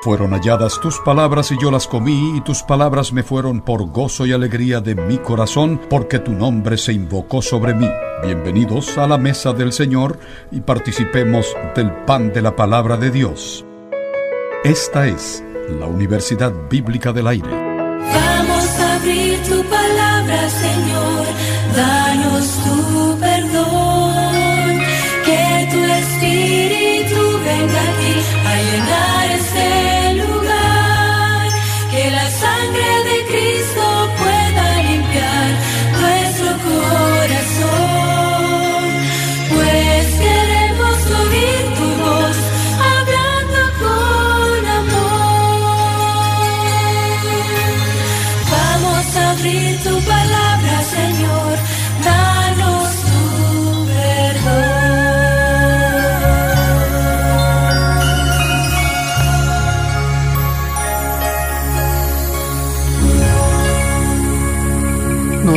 Fueron halladas tus palabras y yo las comí, y tus palabras me fueron por gozo y alegría de mi corazón, porque tu nombre se invocó sobre mí. Bienvenidos a la mesa del Señor y participemos del pan de la palabra de Dios. Esta es la Universidad Bíblica del Aire. Vamos a abrir tu palabra, Señor. Danos tu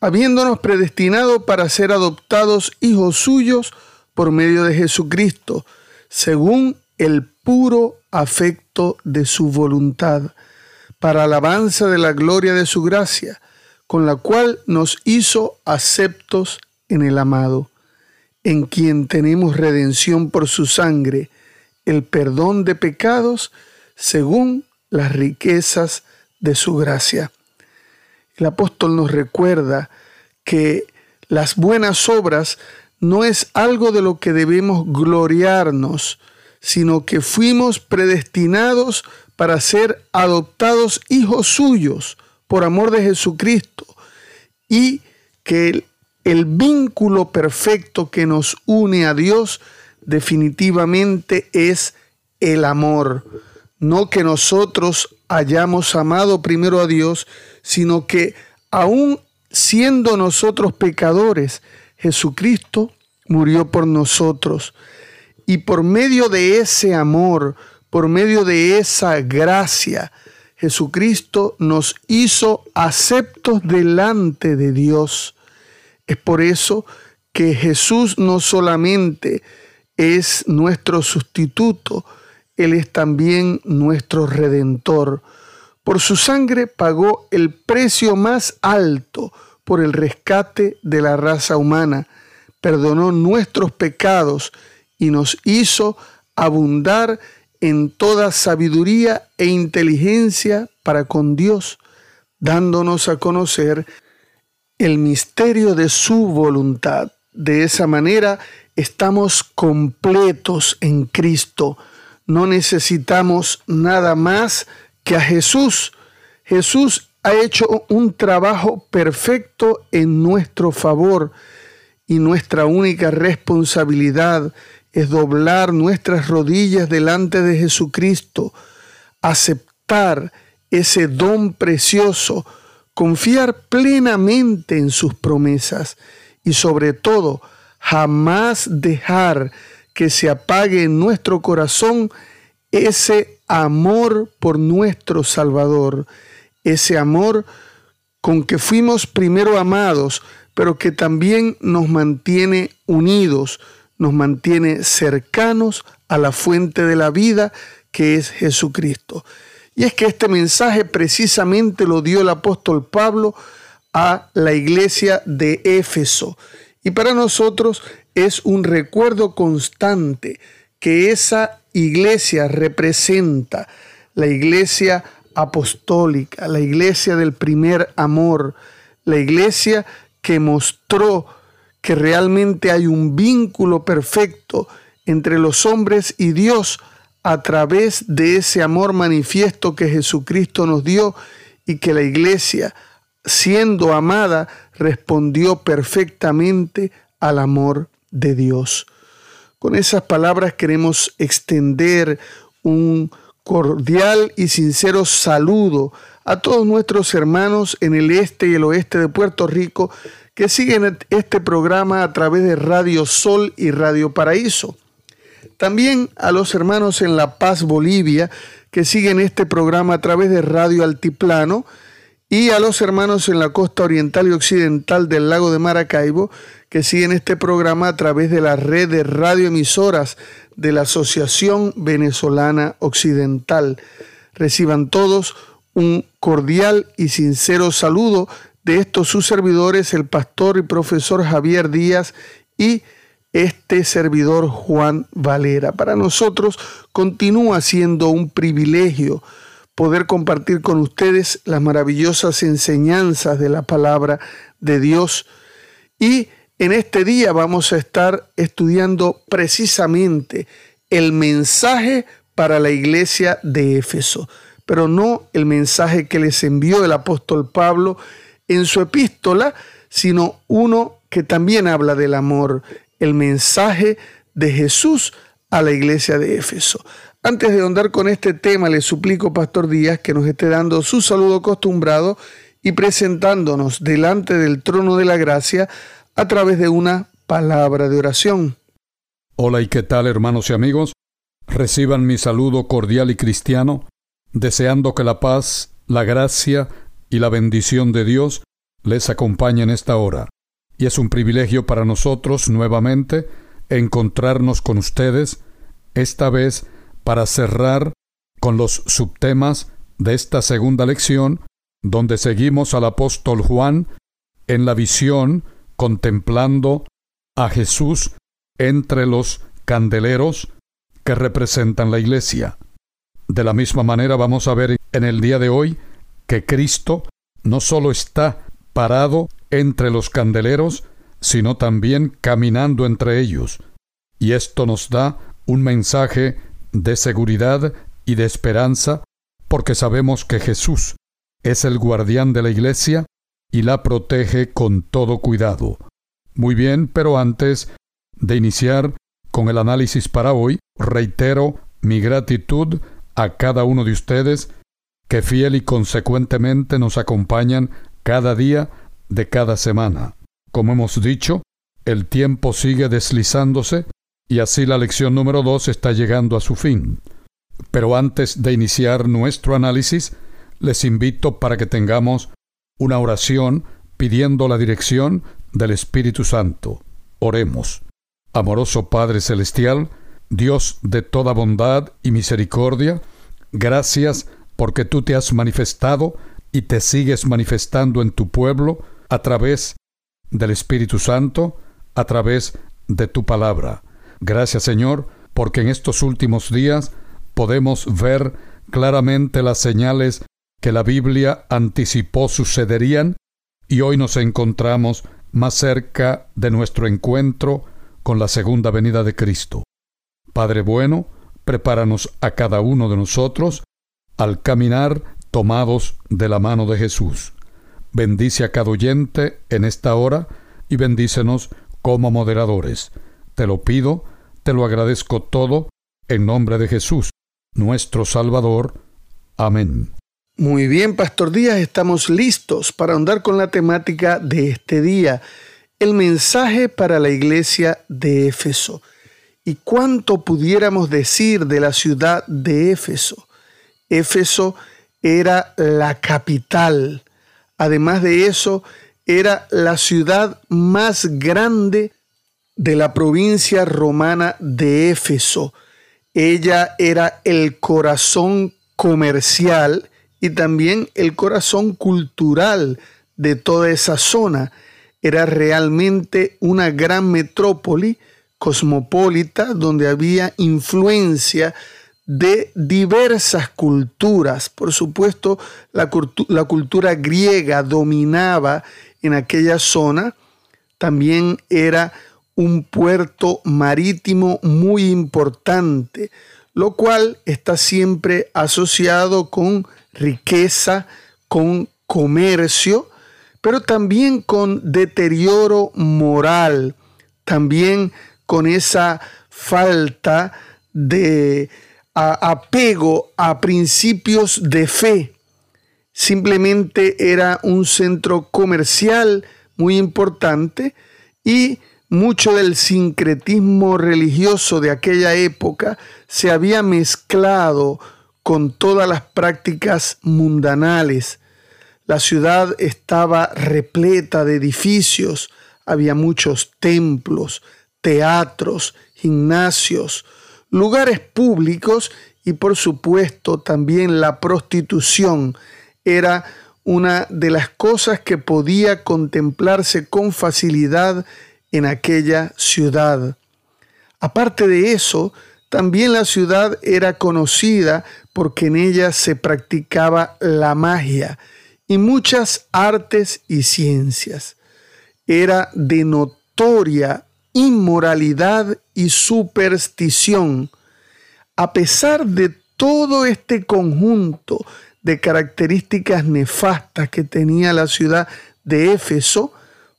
habiéndonos predestinado para ser adoptados hijos suyos por medio de Jesucristo, según el puro afecto de su voluntad, para alabanza de la gloria de su gracia, con la cual nos hizo aceptos en el amado, en quien tenemos redención por su sangre, el perdón de pecados, según las riquezas de su gracia. El apóstol nos recuerda que las buenas obras no es algo de lo que debemos gloriarnos, sino que fuimos predestinados para ser adoptados hijos suyos por amor de Jesucristo y que el, el vínculo perfecto que nos une a Dios definitivamente es el amor. No que nosotros hayamos amado primero a Dios, sino que aún siendo nosotros pecadores, Jesucristo murió por nosotros. Y por medio de ese amor, por medio de esa gracia, Jesucristo nos hizo aceptos delante de Dios. Es por eso que Jesús no solamente es nuestro sustituto, Él es también nuestro redentor. Por su sangre pagó el precio más alto por el rescate de la raza humana, perdonó nuestros pecados y nos hizo abundar en toda sabiduría e inteligencia para con Dios, dándonos a conocer el misterio de su voluntad. De esa manera estamos completos en Cristo. No necesitamos nada más que a Jesús. Jesús ha hecho un trabajo perfecto en nuestro favor y nuestra única responsabilidad es doblar nuestras rodillas delante de Jesucristo, aceptar ese don precioso, confiar plenamente en sus promesas y sobre todo jamás dejar que se apague en nuestro corazón ese amor por nuestro Salvador, ese amor con que fuimos primero amados, pero que también nos mantiene unidos, nos mantiene cercanos a la fuente de la vida que es Jesucristo. Y es que este mensaje precisamente lo dio el apóstol Pablo a la iglesia de Éfeso. Y para nosotros es un recuerdo constante que esa iglesia representa, la iglesia apostólica, la iglesia del primer amor, la iglesia que mostró que realmente hay un vínculo perfecto entre los hombres y Dios a través de ese amor manifiesto que Jesucristo nos dio y que la iglesia, siendo amada, respondió perfectamente al amor de Dios. Con esas palabras queremos extender un cordial y sincero saludo a todos nuestros hermanos en el este y el oeste de Puerto Rico que siguen este programa a través de Radio Sol y Radio Paraíso. También a los hermanos en La Paz, Bolivia, que siguen este programa a través de Radio Altiplano, y a los hermanos en la costa oriental y occidental del lago de Maracaibo, que siguen este programa a través de la red de radioemisoras de la Asociación Venezolana Occidental. Reciban todos un cordial y sincero saludo de estos sus servidores, el pastor y profesor Javier Díaz y este servidor Juan Valera. Para nosotros continúa siendo un privilegio poder compartir con ustedes las maravillosas enseñanzas de la palabra de Dios. Y en este día vamos a estar estudiando precisamente el mensaje para la iglesia de Éfeso, pero no el mensaje que les envió el apóstol Pablo en su epístola, sino uno que también habla del amor, el mensaje de Jesús a la iglesia de Éfeso. Antes de ahondar con este tema, le suplico, Pastor Díaz, que nos esté dando su saludo acostumbrado y presentándonos delante del trono de la gracia a través de una palabra de oración. Hola y qué tal, hermanos y amigos. Reciban mi saludo cordial y cristiano, deseando que la paz, la gracia y la bendición de Dios les acompañen esta hora y es un privilegio para nosotros nuevamente encontrarnos con ustedes, esta vez para cerrar con los subtemas de esta segunda lección, donde seguimos al apóstol Juan en la visión contemplando a Jesús entre los candeleros que representan la iglesia. De la misma manera vamos a ver en el día de hoy que Cristo no solo está parado entre los candeleros, sino también caminando entre ellos. Y esto nos da un mensaje de seguridad y de esperanza, porque sabemos que Jesús es el guardián de la iglesia y la protege con todo cuidado. Muy bien, pero antes de iniciar con el análisis para hoy, reitero mi gratitud a cada uno de ustedes que fiel y consecuentemente nos acompañan cada día de cada semana. Como hemos dicho, el tiempo sigue deslizándose y así la lección número dos está llegando a su fin. Pero antes de iniciar nuestro análisis, les invito para que tengamos una oración pidiendo la dirección del Espíritu Santo. Oremos. Amoroso Padre Celestial, Dios de toda bondad y misericordia, gracias porque tú te has manifestado y te sigues manifestando en tu pueblo a través del Espíritu Santo, a través de tu palabra. Gracias Señor, porque en estos últimos días podemos ver claramente las señales que la Biblia anticipó sucederían y hoy nos encontramos más cerca de nuestro encuentro con la segunda venida de Cristo. Padre bueno, prepáranos a cada uno de nosotros al caminar tomados de la mano de Jesús. Bendice a cada oyente en esta hora y bendícenos como moderadores. Te lo pido, te lo agradezco todo, en nombre de Jesús, nuestro Salvador. Amén. Muy bien, Pastor Díaz, estamos listos para andar con la temática de este día, el mensaje para la iglesia de Éfeso. ¿Y cuánto pudiéramos decir de la ciudad de Éfeso? Éfeso era la capital. Además de eso, era la ciudad más grande de la provincia romana de Éfeso. Ella era el corazón comercial y también el corazón cultural de toda esa zona. Era realmente una gran metrópoli cosmopolita donde había influencia de diversas culturas. Por supuesto, la, la, cultura griega dominaba en aquella zona. También era un puerto marítimo muy importante, lo cual está siempre asociado con riqueza, con comercio, pero también con deterioro moral, también con esa falta de apego a principios de fe. simplemente era un centro comercial muy importante y mucho del sincretismo religioso de aquella época se había mezclado con todas las prácticas mundanales. La ciudad estaba repleta de edificios, había muchos templos, teatros, gimnasios, lugares públicos y por supuesto también la prostitución era una de las cosas que podía contemplarse con facilidad en aquella ciudad. Aparte de eso, también la ciudad era conocida porque en ella se practicaba la magia y muchas artes y ciencias. Era de notoria inmoralidad y superstición. A pesar de todo este conjunto de características nefastas que tenía la ciudad de Éfeso,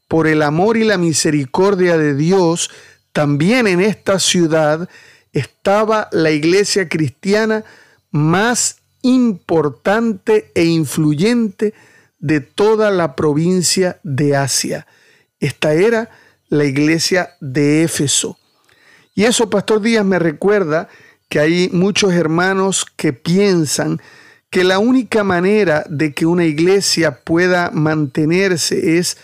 por el amor y la misericordia de Dios, también en esta ciudad estaba la iglesia cristiana más importante e influyente de toda la provincia de Asia. Esta era la iglesia de Éfeso. Y eso, Pastor Díaz, me recuerda que hay muchos hermanos que piensan que la única manera de que una iglesia pueda mantenerse es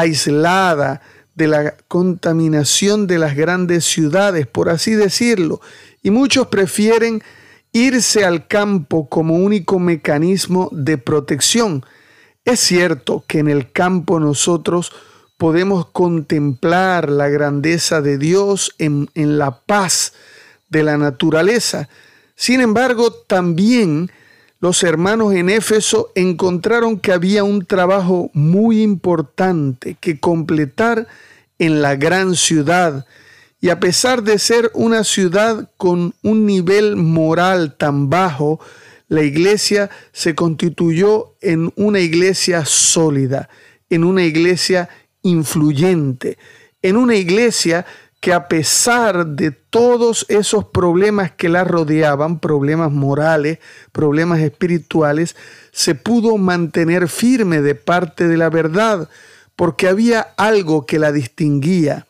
aislada de la contaminación de las grandes ciudades, por así decirlo, y muchos prefieren irse al campo como único mecanismo de protección. Es cierto que en el campo nosotros podemos contemplar la grandeza de Dios en, la paz de la naturaleza. Sin embargo, también los hermanos en Éfeso encontraron que había un trabajo muy importante que completar en la gran ciudad. Y a pesar de ser una ciudad con un nivel moral tan bajo, la iglesia se constituyó en una iglesia sólida, en una iglesia influyente, en una iglesia que a pesar de todos esos problemas que la rodeaban, problemas morales, problemas espirituales, se pudo mantener firme de parte de la verdad, porque había algo que la distinguía,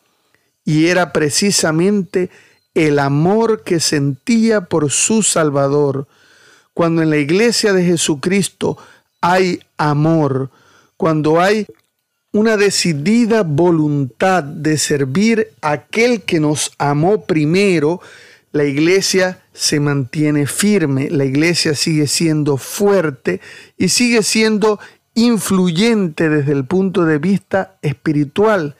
y era precisamente el amor que sentía por su Salvador. Cuando en la iglesia de Jesucristo hay amor, cuando hay una decidida voluntad de servir a aquel que nos amó primero, la iglesia se mantiene firme, la iglesia sigue siendo fuerte y sigue siendo influyente desde el punto de vista espiritual.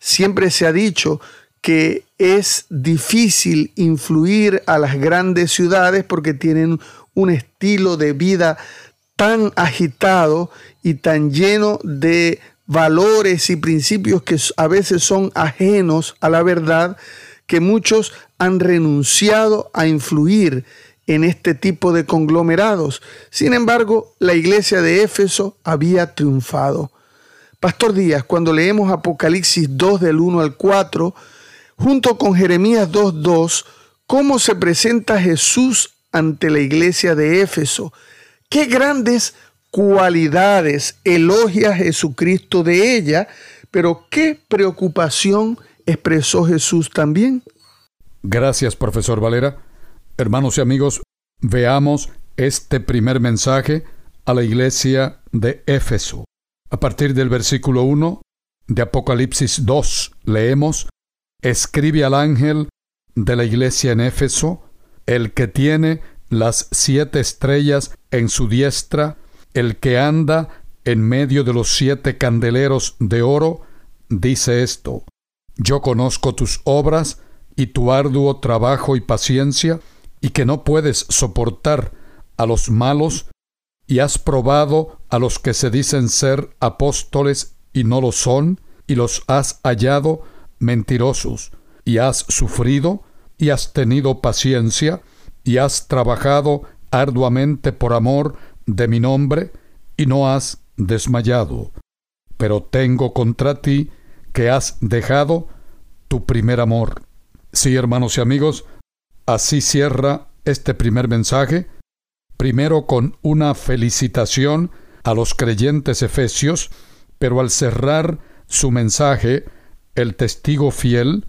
Siempre se ha dicho que es difícil influir a las grandes ciudades porque tienen un estilo de vida tan agitado y tan lleno de valores y principios que a veces son ajenos a la verdad, que muchos han renunciado a influir en este tipo de conglomerados. Sin embargo, la iglesia de Éfeso había triunfado. Pastor Díaz, cuando leemos Apocalipsis 2 del 1 al 4, junto con Jeremías 2.2, cómo se presenta Jesús ante la iglesia de Éfeso. Qué grandes cualidades elogia Jesucristo de ella, pero ¿qué preocupación expresó Jesús también? Gracias, profesor Valera. Hermanos y amigos, veamos este primer mensaje a la iglesia de Éfeso. A partir del versículo 1 de Apocalipsis 2 leemos, escribe al ángel de la iglesia en Éfeso, el que tiene las siete estrellas en su diestra, el que anda en medio de los siete candeleros de oro, dice esto, Yo conozco tus obras y tu arduo trabajo y paciencia, y que no puedes soportar a los malos, y has probado a los que se dicen ser apóstoles y no lo son, y los has hallado mentirosos, y has sufrido, y has tenido paciencia, y has trabajado arduamente por amor de mi nombre y no has desmayado. Pero tengo contra ti que has dejado tu primer amor. Sí, hermanos y amigos, así cierra este primer mensaje, primero con una felicitación a los creyentes efesios, pero al cerrar su mensaje, el testigo fiel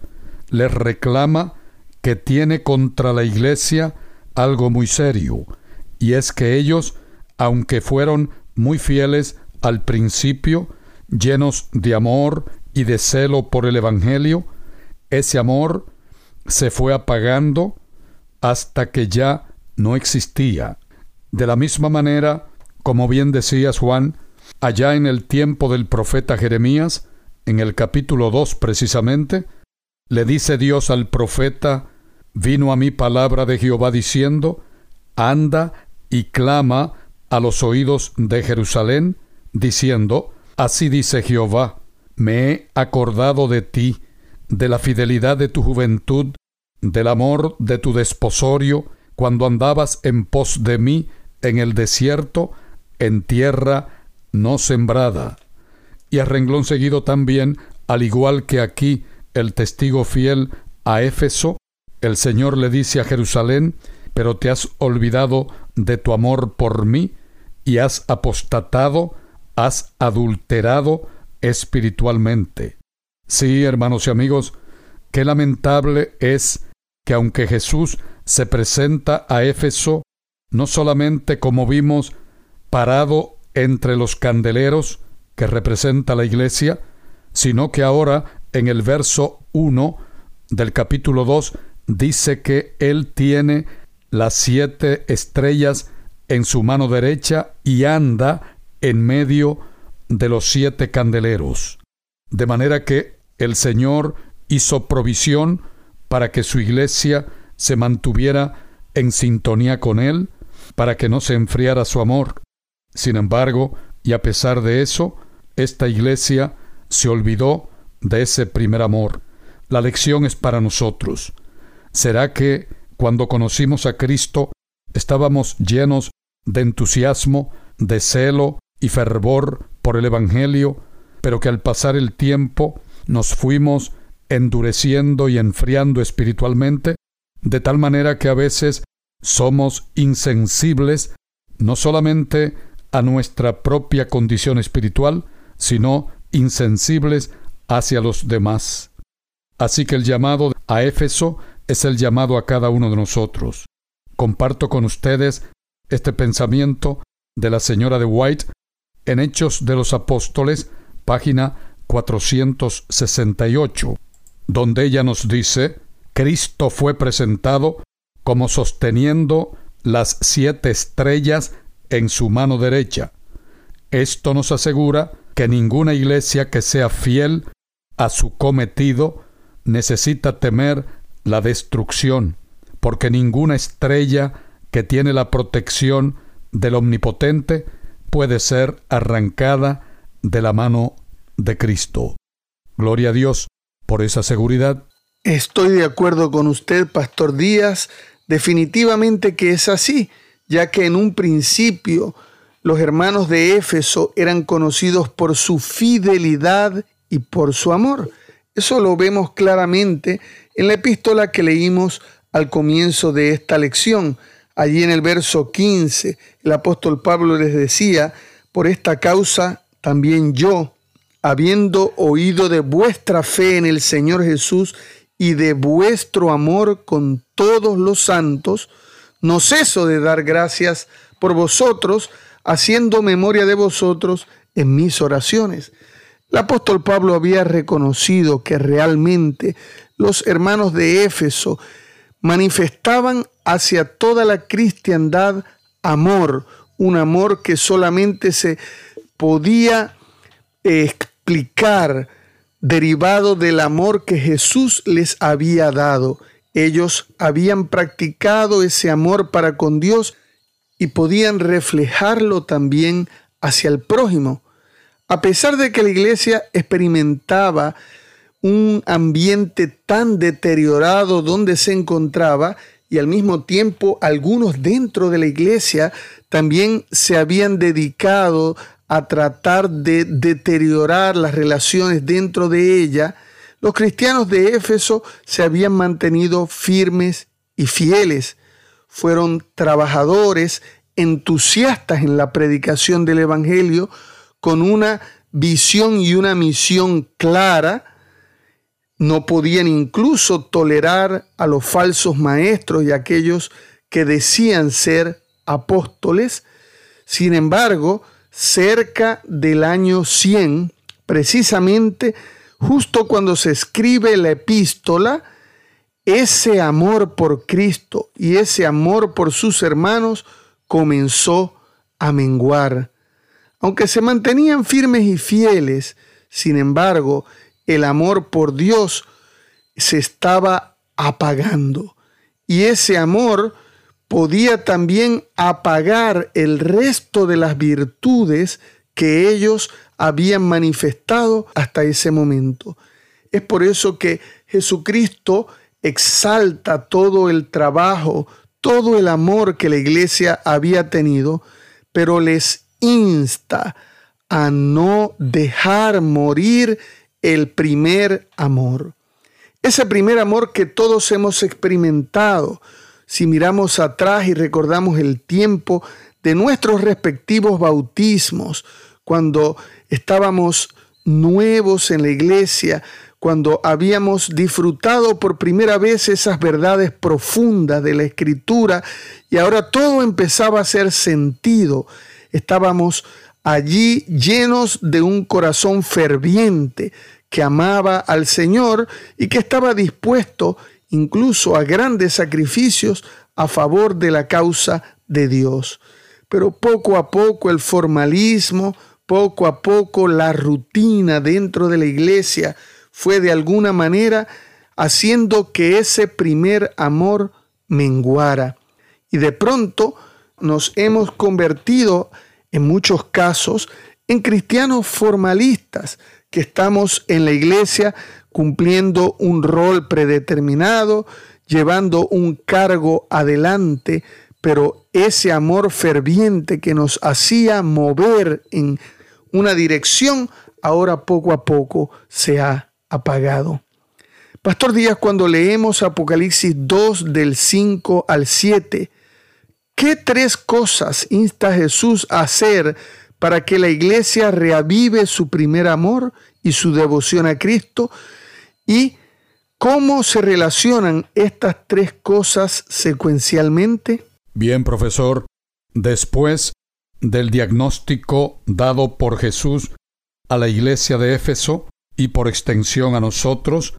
les reclama que tiene contra la iglesia algo muy serio, y es que ellos, aunque fueron muy fieles al principio, llenos de amor y de celo por el Evangelio, ese amor se fue apagando hasta que ya no existía. De la misma manera, como bien decías Juan, allá en el tiempo del profeta Jeremías, en el capítulo 2 precisamente, le dice Dios al profeta, vino a mí palabra de Jehová diciendo, anda y clama a los oídos de Jerusalén, diciendo, así dice Jehová, me he acordado de ti, de la fidelidad de tu juventud, del amor de tu desposorio, cuando andabas en pos de mí en el desierto, en tierra no sembrada. Y a renglón seguido también, al igual que aquí el testigo fiel a Éfeso, el Señor le dice a Jerusalén, pero te has olvidado de tu amor por mí y has apostatado, has adulterado espiritualmente. Sí, hermanos y amigos, qué lamentable es que aunque Jesús se presenta a Éfeso no solamente como vimos parado entre los candeleros que representa la iglesia, sino que ahora en el verso 1 del capítulo 2 dice que Él tiene las siete estrellas en su mano derecha y anda en medio de los siete candeleros. De manera que el Señor hizo provisión para que su iglesia se mantuviera en sintonía con Él, para que no se enfriara su amor. Sin embargo, y a pesar de eso, esta iglesia se olvidó de ese primer amor. La lección es para nosotros. ¿Será que cuando conocimos a Cristo estábamos llenos de entusiasmo, de celo y fervor por el Evangelio, pero que al pasar el tiempo nos fuimos endureciendo y enfriando espiritualmente, de tal manera que a veces somos insensibles no solamente a nuestra propia condición espiritual, sino insensibles hacia los demás. Así que el llamado a Éfeso es el llamado a cada uno de nosotros. Comparto con ustedes este pensamiento de la señora de White en Hechos de los Apóstoles, página 468, donde ella nos dice, Cristo fue presentado como sosteniendo las siete estrellas en su mano derecha. Esto nos asegura que ninguna iglesia que sea fiel a su cometido necesita temer la destrucción, porque ninguna estrella que tiene la protección del Omnipotente puede ser arrancada de la mano de Cristo. Gloria a Dios por esa seguridad. Estoy de acuerdo con usted, Pastor Díaz. Definitivamente que es así, ya que en un principio los hermanos de Éfeso eran conocidos por su fidelidad y por su amor. Eso lo vemos claramente en la epístola que leímos al comienzo de esta lección. Allí en el verso 15, el apóstol Pablo les decía, por esta causa también yo, habiendo oído de vuestra fe en el Señor Jesús y de vuestro amor con todos los santos, no ceso de dar gracias por vosotros, haciendo memoria de vosotros en mis oraciones. El apóstol Pablo había reconocido que realmente los hermanos de Éfeso manifestaban hacia toda la cristiandad amor, un amor que solamente se podía explicar derivado del amor que Jesús les había dado. Ellos habían practicado ese amor para con Dios y podían reflejarlo también hacia el prójimo. A pesar de que la iglesia experimentaba un ambiente tan deteriorado donde se encontraba y al mismo tiempo algunos dentro de la iglesia también se habían dedicado a tratar de deteriorar las relaciones dentro de ella, los cristianos de Éfeso se habían mantenido firmes y fieles. Fueron trabajadores entusiastas en la predicación del Evangelio, con una visión y una misión clara, no podían incluso tolerar a los falsos maestros y aquellos que decían ser apóstoles. Sin embargo, cerca del año 100, precisamente justo cuando se escribe la epístola, ese amor por Cristo y ese amor por sus hermanos comenzó a menguar. Aunque se mantenían firmes y fieles, sin embargo, el amor por Dios se estaba apagando. Y ese amor podía también apagar el resto de las virtudes que ellos habían manifestado hasta ese momento. Es por eso que Jesucristo exalta todo el trabajo, todo el amor que la iglesia había tenido, pero les insta a no dejar morir el primer amor. Ese primer amor que todos hemos experimentado, si miramos atrás y recordamos el tiempo de nuestros respectivos bautismos, cuando estábamos nuevos en la iglesia, cuando habíamos disfrutado por primera vez esas verdades profundas de la escritura y ahora todo empezaba a hacer sentido. Estábamos allí llenos de un corazón ferviente que amaba al Señor y que estaba dispuesto incluso a grandes sacrificios a favor de la causa de Dios. Pero poco a poco el formalismo, poco a poco la rutina dentro de la iglesia fue de alguna manera haciendo que ese primer amor menguara. Y de pronto nos hemos convertido muchos casos en cristianos formalistas que estamos en la iglesia cumpliendo un rol predeterminado, llevando un cargo adelante, pero ese amor ferviente que nos hacía mover en una dirección, ahora poco a poco se ha apagado. Pastor Díaz, cuando leemos Apocalipsis 2 del 5 al 7, ¿qué tres cosas insta Jesús a hacer para que la iglesia reavive su primer amor y su devoción a Cristo? ¿Y cómo se relacionan estas tres cosas secuencialmente? Bien, profesor, después del diagnóstico dado por Jesús a la iglesia de Éfeso y por extensión a nosotros,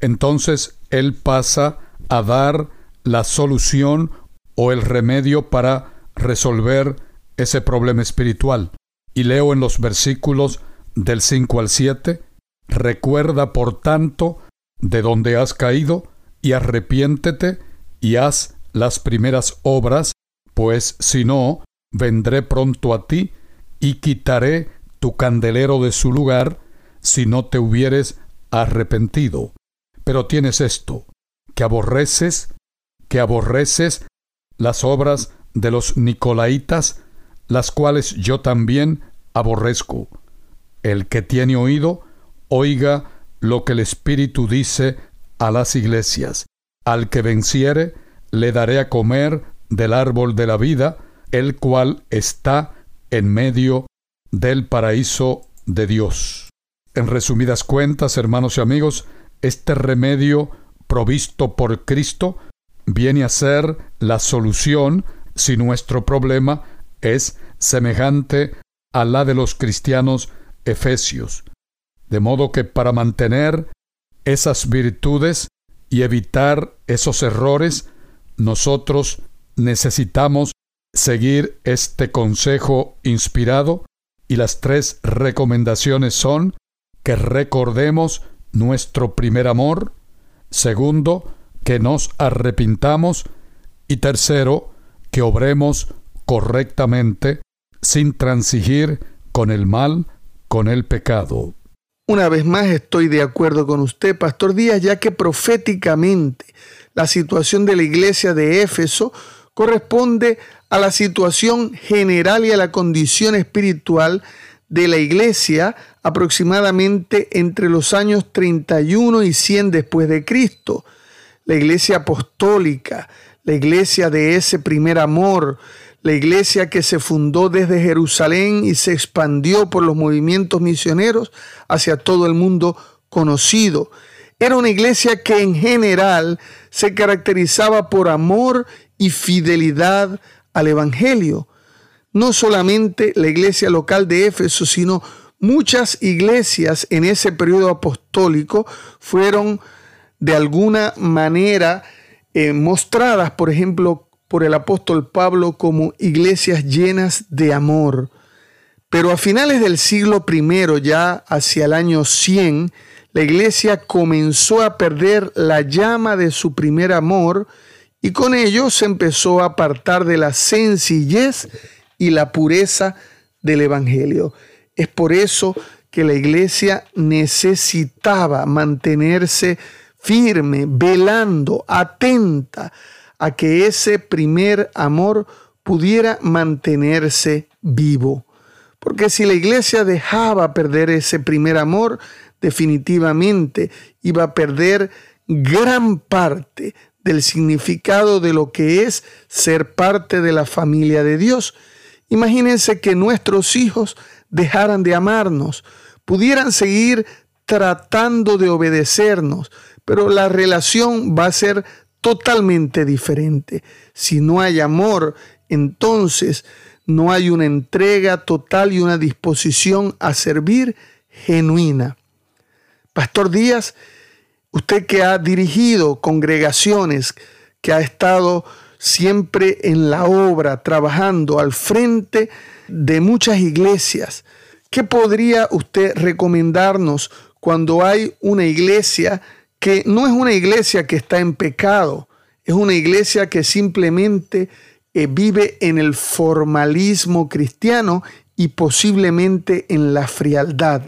entonces Él pasa a dar la solución o el remedio para resolver ese problema espiritual. Y leo en los versículos del 5 al 7, Recuerda, por tanto, de donde has caído, y arrepiéntete, y haz las primeras obras, pues si no, vendré pronto a ti, y quitaré tu candelero de su lugar, si no te hubieres arrepentido. Pero tienes esto, que aborreces, que aborreces las obras de los Nicolaitas, las cuales yo también aborrezco. El que tiene oído, oiga lo que el Espíritu dice a las iglesias. Al que venciere, le daré a comer del árbol de la vida, el cual está en medio del paraíso de Dios. En resumidas cuentas, hermanos y amigos, este remedio provisto por Cristo viene a ser la solución si nuestro problema es semejante a la de los cristianos efesios. De modo que para mantener esas virtudes y evitar esos errores, nosotros necesitamos seguir este consejo inspirado y las tres recomendaciones son que recordemos nuestro primer amor, segundo, que nos arrepintamos y tercero, que obremos correctamente sin transigir con el mal, con el pecado. Una vez más estoy de acuerdo con usted, Pastor Díaz, ya que proféticamente la situación de la iglesia de Éfeso corresponde a la situación general y a la condición espiritual de la iglesia aproximadamente entre los años 31 y 100 después de Cristo. La iglesia apostólica, la iglesia de ese primer amor, la iglesia que se fundó desde Jerusalén y se expandió por los movimientos misioneros hacia todo el mundo conocido. Era una iglesia que en general se caracterizaba por amor y fidelidad al Evangelio. No solamente la iglesia local de Éfeso, sino muchas iglesias en ese periodo apostólico fueron de alguna manera eh, mostradas, por ejemplo, por el apóstol Pablo como iglesias llenas de amor. Pero a finales del siglo I, ya hacia el año 100, la iglesia comenzó a perder la llama de su primer amor y con ello se empezó a apartar de la sencillez y la pureza del Evangelio. Es por eso que la iglesia necesitaba mantenerse firme, velando, atenta a que ese primer amor pudiera mantenerse vivo. Porque si la iglesia dejaba perder ese primer amor, definitivamente iba a perder gran parte del significado de lo que es ser parte de la familia de Dios. Imagínense que nuestros hijos dejaran de amarnos, pudieran seguir tratando de obedecernos, pero la relación va a ser totalmente diferente. Si no hay amor, entonces no hay una entrega total y una disposición a servir genuina. Pastor Díaz, usted que ha dirigido congregaciones, que ha estado siempre en la obra, trabajando al frente de muchas iglesias, ¿qué podría usted recomendarnos cuando hay una iglesia que no es una iglesia que está en pecado, es una iglesia que simplemente eh, vive en el formalismo cristiano y posiblemente en la frialdad.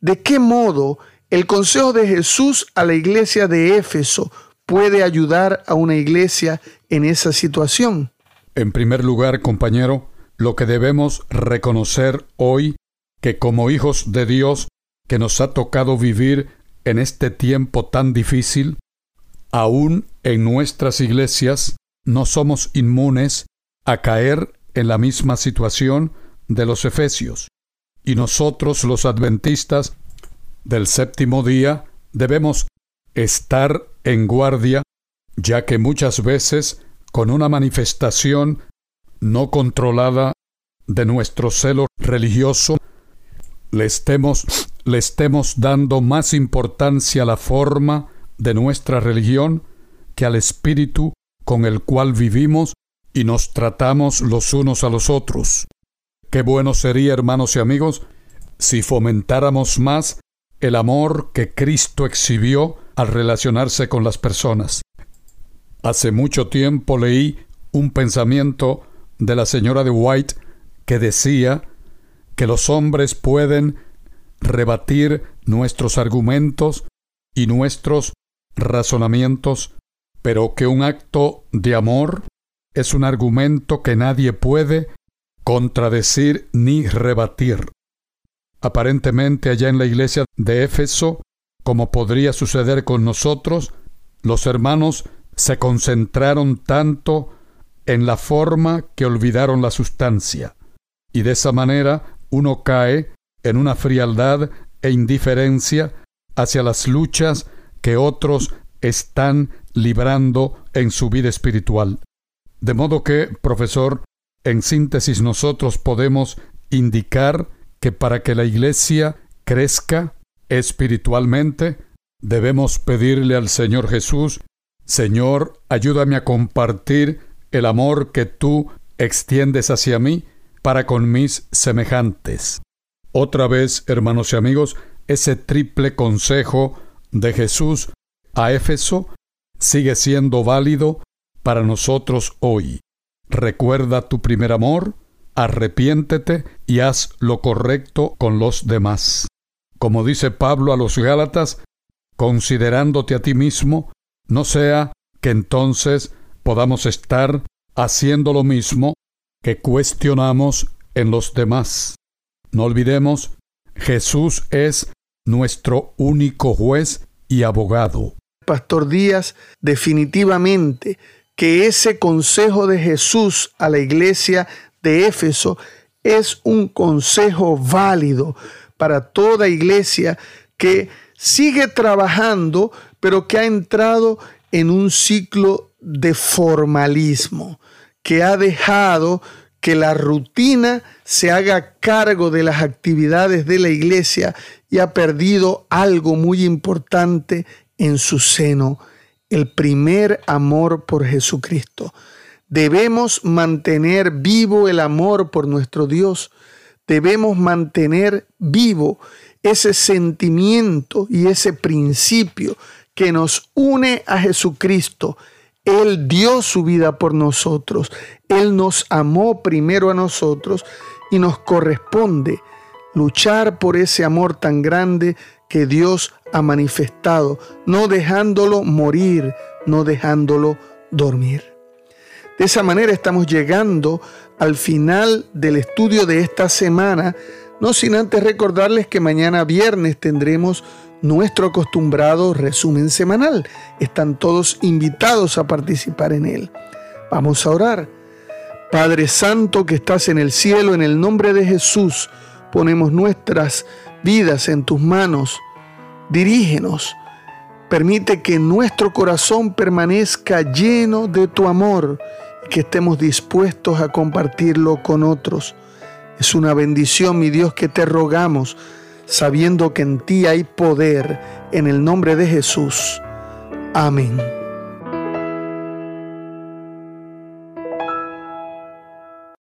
¿De qué modo el consejo de Jesús a la iglesia de Éfeso puede ayudar a una iglesia en esa situación? En primer lugar, compañero, lo que debemos reconocer hoy que como hijos de Dios que nos ha tocado vivir en este tiempo tan difícil, aún en nuestras iglesias no somos inmunes a caer en la misma situación de los efesios. Y nosotros los adventistas del séptimo día debemos estar en guardia, ya que muchas veces con una manifestación no controlada de nuestro celo religioso, le estemos le estemos dando más importancia a la forma de nuestra religión que al espíritu con el cual vivimos y nos tratamos los unos a los otros. Qué bueno sería, hermanos y amigos, si fomentáramos más el amor que Cristo exhibió al relacionarse con las personas. Hace mucho tiempo leí un pensamiento de la señora de White que decía que los hombres pueden rebatir nuestros argumentos y nuestros razonamientos, pero que un acto de amor es un argumento que nadie puede contradecir ni rebatir. Aparentemente allá en la iglesia de Éfeso, como podría suceder con nosotros, los hermanos se concentraron tanto en la forma que olvidaron la sustancia, y de esa manera uno cae en una frialdad e indiferencia hacia las luchas que otros están librando en su vida espiritual. De modo que, profesor, en síntesis nosotros podemos indicar que para que la Iglesia crezca espiritualmente, debemos pedirle al Señor Jesús, Señor, ayúdame a compartir el amor que tú extiendes hacia mí para con mis semejantes. Otra vez, hermanos y amigos, ese triple consejo de Jesús a Éfeso sigue siendo válido para nosotros hoy. Recuerda tu primer amor, arrepiéntete y haz lo correcto con los demás. Como dice Pablo a los Gálatas, considerándote a ti mismo, no sea que entonces podamos estar haciendo lo mismo que cuestionamos en los demás. No olvidemos, Jesús es nuestro único juez y abogado. Pastor Díaz, definitivamente que ese consejo de Jesús a la iglesia de Éfeso es un consejo válido para toda iglesia que sigue trabajando, pero que ha entrado en un ciclo de formalismo, que ha dejado que la rutina se haga cargo de las actividades de la iglesia y ha perdido algo muy importante en su seno, el primer amor por Jesucristo. Debemos mantener vivo el amor por nuestro Dios. Debemos mantener vivo ese sentimiento y ese principio que nos une a Jesucristo él dio su vida por nosotros. Él nos amó primero a nosotros y nos corresponde luchar por ese amor tan grande que Dios ha manifestado, no dejándolo morir, no dejándolo dormir. De esa manera estamos llegando al final del estudio de esta semana, no sin antes recordarles que mañana viernes tendremos nuestro acostumbrado resumen semanal. Están todos invitados a participar en él. Vamos a orar. Padre Santo que estás en el cielo, en el nombre de Jesús, ponemos nuestras vidas en tus manos. Dirígenos. Permite que nuestro corazón permanezca lleno de tu amor y que estemos dispuestos a compartirlo con otros. Es una bendición, mi Dios, que te rogamos sabiendo que en ti hay poder, en el nombre de Jesús. Amén.